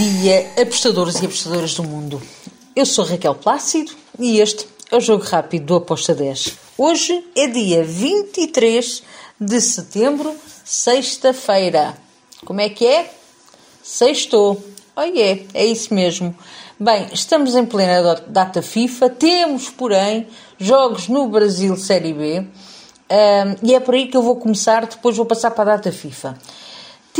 dia, apostadores e apostadoras do mundo. Eu sou Raquel Plácido e este é o Jogo Rápido do Aposta 10. Hoje é dia 23 de setembro, sexta-feira. Como é que é? Sextou. Oh yeah, é isso mesmo. Bem, estamos em plena data FIFA, temos, porém, jogos no Brasil Série B. Um, e é por aí que eu vou começar, depois vou passar para a data FIFA.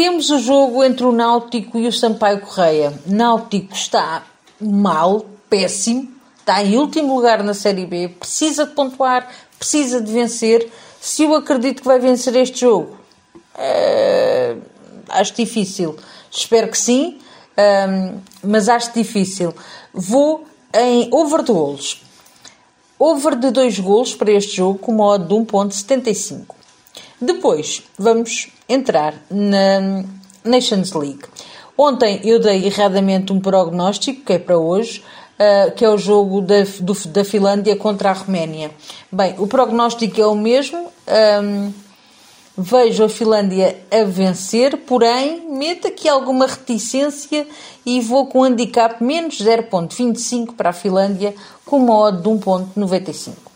Temos o jogo entre o Náutico e o Sampaio Correia. Náutico está mal, péssimo, está em último lugar na Série B, precisa de pontuar, precisa de vencer. Se eu acredito que vai vencer este jogo, é, acho difícil. Espero que sim, mas acho difícil. Vou em over de golos. Over de 2 golos para este jogo com uma odd de 1.75. Depois, vamos entrar na Nations League. Ontem eu dei erradamente um prognóstico, que é para hoje, uh, que é o jogo da, do, da Finlândia contra a Roménia. Bem, o prognóstico é o mesmo. Um, vejo a Finlândia a vencer, porém, meto aqui alguma reticência e vou com um handicap menos 0.25 para a Finlândia, com uma odd de 1.95.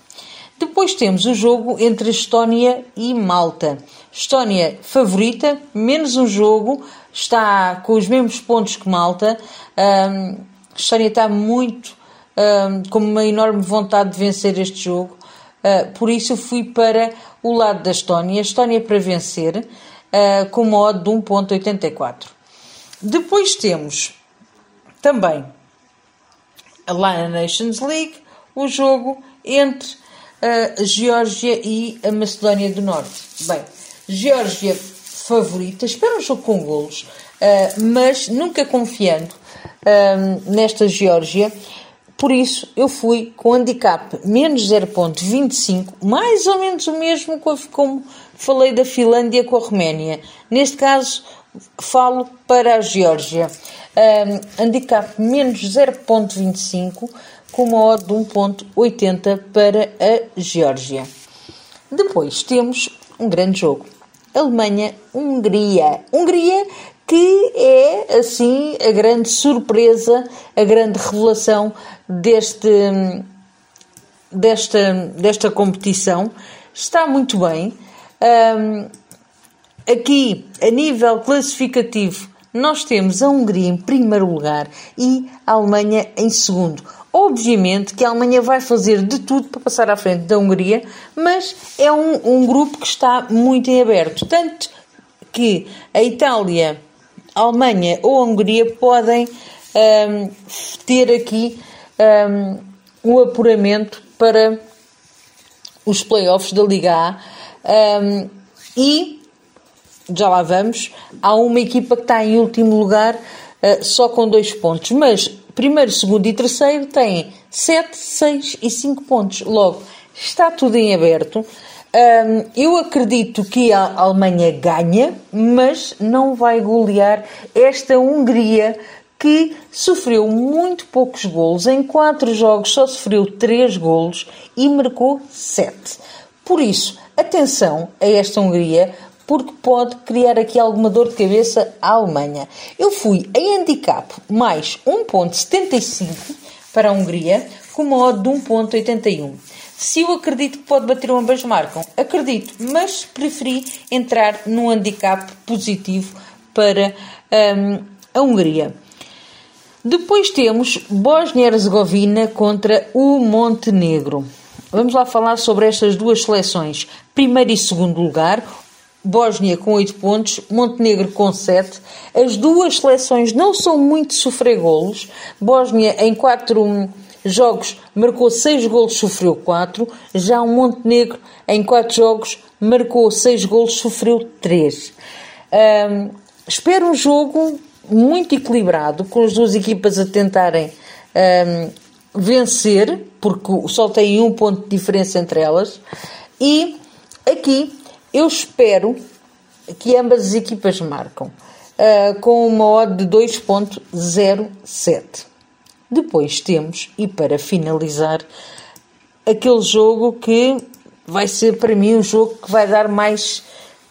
Depois temos o jogo entre Estónia e Malta. Estónia favorita, menos um jogo, está com os mesmos pontos que Malta. Um, Estónia está muito um, com uma enorme vontade de vencer este jogo. Uh, por isso fui para o lado da Estónia. Estónia para vencer, uh, com uma de 1.84. Depois temos também lá na Nations League o jogo entre a Geórgia e a Macedónia do Norte. Bem, Geórgia favorita, espero um jogo com golos, uh, mas nunca confiando uh, nesta Geórgia. Por isso, eu fui com handicap menos 0.25, mais ou menos o mesmo como falei da Finlândia com a Roménia. Neste caso, falo para a Geórgia. Um, handicap menos 0.25 com uma odd de 1.80 para a Geórgia. Depois temos um grande jogo. Alemanha-Hungria. Hungria que é, assim, a grande surpresa, a grande revelação deste, desta, desta competição. Está muito bem. Um, aqui, a nível classificativo, nós temos a Hungria em primeiro lugar e a Alemanha em segundo. Obviamente que a Alemanha vai fazer de tudo para passar à frente da Hungria, mas é um, um grupo que está muito em aberto. Tanto que a Itália, a Alemanha ou a Hungria podem um, ter aqui um, um apuramento para os playoffs da Liga A. Um, e já lá vamos, há uma equipa que está em último lugar uh, só com dois pontos, mas primeiro, segundo e terceiro têm 7, 6 e 5 pontos. Logo, está tudo em aberto. Um, eu acredito que a Alemanha ganha, mas não vai golear esta Hungria que sofreu muito poucos golos. Em 4 jogos só sofreu 3 golos e marcou 7. Por isso, atenção a esta Hungria, porque pode criar aqui alguma dor de cabeça à Alemanha. Eu fui em handicap mais 1.75 para a Hungria, com uma odd de 1.81. Se eu acredito que pode bater ambas marcam, acredito, mas preferi entrar num handicap positivo para um, a Hungria. Depois temos Bósnia-Herzegovina contra o Montenegro. Vamos lá falar sobre estas duas seleções. Primeiro e segundo lugar, Bósnia com 8 pontos, Montenegro com 7. As duas seleções não são muito sofrer golos. Bósnia em 4 jogos marcou 6 golos, sofreu 4. Já o Montenegro em 4 jogos marcou 6 golos, sofreu 3. Um, espero um jogo muito equilibrado, com as duas equipas a tentarem um, vencer, porque só tem um ponto de diferença entre elas. E aqui eu espero que ambas as equipas marcam uh, com uma odd de 2.07. Depois temos, e para finalizar, aquele jogo que vai ser para mim um jogo que vai dar mais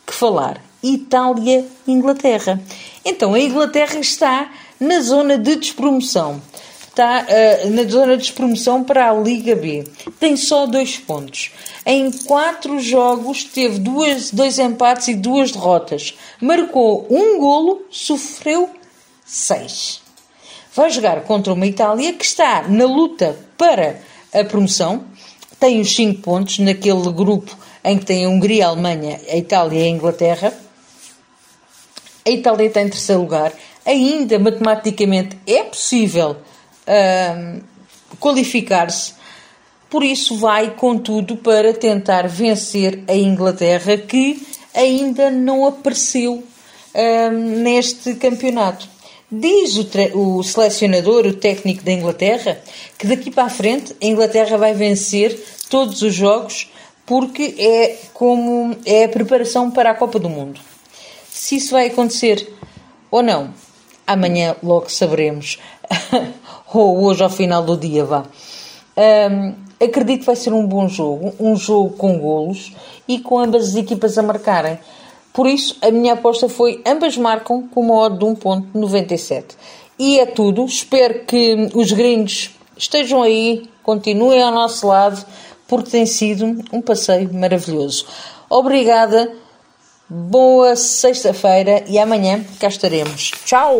que falar. Itália-Inglaterra. Então a Inglaterra está na zona de despromoção. Está uh, na zona de despromoção para a Liga B. Tem só dois pontos. Em quatro jogos teve duas, dois empates e duas derrotas. Marcou um golo, sofreu seis. Vai jogar contra uma Itália que está na luta para a promoção. Tem os cinco pontos naquele grupo em que tem a Hungria, a Alemanha, a Itália e a Inglaterra. A Itália está em terceiro lugar. Ainda matematicamente é possível qualificar-se. Por isso, vai com tudo para tentar vencer a Inglaterra, que ainda não apareceu uh, neste campeonato. Diz o, o, selecionador, o técnico da Inglaterra, que daqui para a frente a Inglaterra vai vencer todos os jogos porque é como é a preparação para a Copa do Mundo. Se isso vai acontecer ou não, amanhã logo saberemos. ou hoje ao final do dia, vá. Um, acredito que vai ser um bom jogo, um jogo com golos e com ambas as equipas a marcarem. Por isso, a minha aposta foi ambas marcam com uma odd de 1.97. E é tudo. Espero que os gringos estejam aí, continuem ao nosso lado porque tem sido um passeio maravilhoso. Obrigada, boa sexta-feira e amanhã cá estaremos. Tchau!